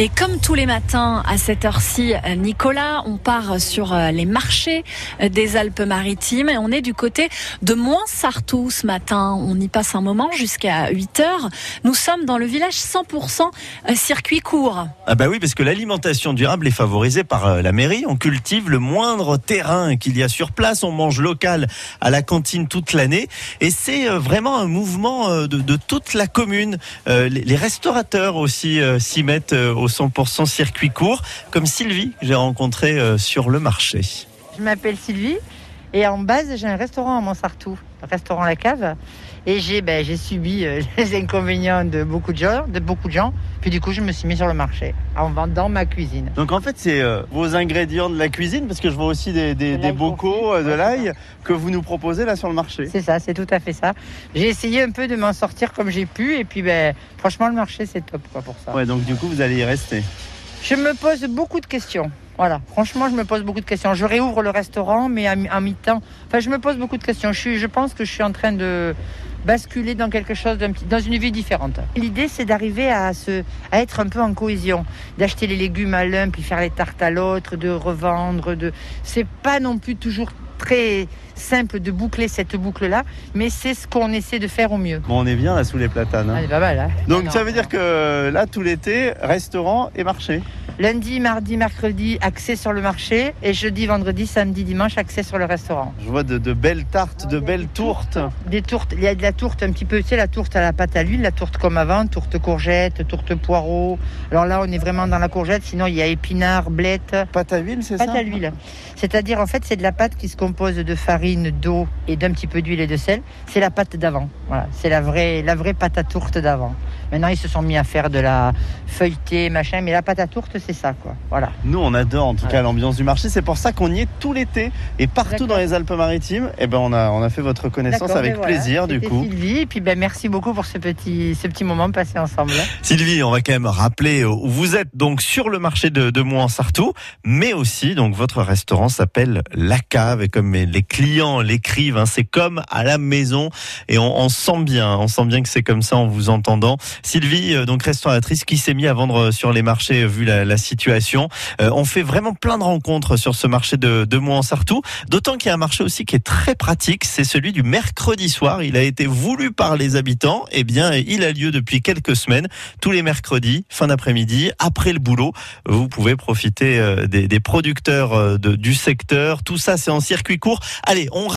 Et comme tous les matins à cette heure-ci, Nicolas, on part sur euh, les marchés euh, des Alpes-Maritimes et on est du côté de Moins-Sartou ce matin. On y passe un moment jusqu'à 8 heures. Nous sommes dans le village 100% euh, circuit court. Ah bah oui, parce que l'alimentation durable est favorisée par la mairie. On cultive le moindre terrain qu'il y a sur place. On mange local à la cantine toute l'année. Et c'est vraiment un mouvement de, de toute la commune. Les restaurateurs aussi s'y mettent au 100% circuit court, comme Sylvie que j'ai rencontré euh, sur le marché. Je m'appelle Sylvie et en base j'ai un restaurant à Montsartou, restaurant La Cave. Et j'ai ben, subi euh, les inconvénients de beaucoup de gens, de beaucoup de gens. Puis du coup, je me suis mis sur le marché en vendant ma cuisine. Donc en fait, c'est euh, vos ingrédients de la cuisine, parce que je vois aussi des, des, des bocaux, de l'ail que vous nous proposez là sur le marché. C'est ça, c'est tout à fait ça. J'ai essayé un peu de m'en sortir comme j'ai pu, et puis ben, franchement, le marché c'est top quoi pour ça. Ouais, donc du coup, vous allez y rester. Je me pose beaucoup de questions. Voilà, franchement, je me pose beaucoup de questions. Je réouvre le restaurant, mais à, mi-temps. Enfin, je me pose beaucoup de questions. Je, pense que je suis en train de basculer dans quelque chose dans une vie différente. L'idée, c'est d'arriver à se, à être un peu en cohésion, d'acheter les légumes à l'un puis faire les tartes à l'autre, de revendre. De, c'est pas non plus toujours très simple de boucler cette boucle-là, mais c'est ce qu'on essaie de faire au mieux. Bon, on est bien là sous les platanes. Hein. Ah, pas mal, hein. Donc ça veut dire que là, tout l'été, restaurant et marché Lundi, mardi, mercredi, accès sur le marché. Et jeudi, vendredi, samedi, dimanche, accès sur le restaurant. Je vois de, belles tartes, de belles tourtes. Des tourtes. Il y a de la tourte un petit peu, tu sais, la tourte à la pâte à l'huile, la tourte comme avant, tourte courgette, tourte poireau. Alors là, on est vraiment dans la courgette. Sinon, il y a épinards, blettes. Pâte à huile, c'est ça? Pâte à l'huile. C'est-à-dire, en fait, c'est de la pâte qui se compose de farine, d'eau et d'un petit peu d'huile et de sel. C'est la pâte d'avant. Voilà. C'est la vraie, la vraie pâte à tourte d'avant. Maintenant, ils se sont mis à faire de la feuilletée, machin, mais la pâte à tourte, c'est ça, quoi. Voilà. Nous, on adore en tout cas l'ambiance du marché. C'est pour ça qu'on y est tout l'été et partout dans les Alpes-Maritimes. Eh ben, on a, on a fait votre connaissance avec ben plaisir, du coup. Sylvie, et puis ben, merci beaucoup pour ce petit, ce petit moment passé ensemble. Sylvie, on va quand même rappeler où vous êtes donc sur le marché de, de Mouansartou, mais aussi donc votre restaurant s'appelle La Cave et comme les clients l'écrivent, hein, c'est comme à la maison et on, sent bien, on sent bien que c'est comme ça en vous entendant. Sylvie, euh, donc restauratrice, qui s'est mis à vendre euh, sur les marchés euh, vu la, situation. on fait vraiment plein de rencontres sur ce marché de, de Mouansartou, d'autant qu'il y a un marché aussi qui est très pratique, c'est celui du mercredi soir. Il a été voulu par les habitants, eh bien il a lieu depuis quelques semaines, tous les mercredis, fin d'après-midi, après le boulot. Vous pouvez profiter des, producteurs du secteur. Tout ça, c'est en circuit court. On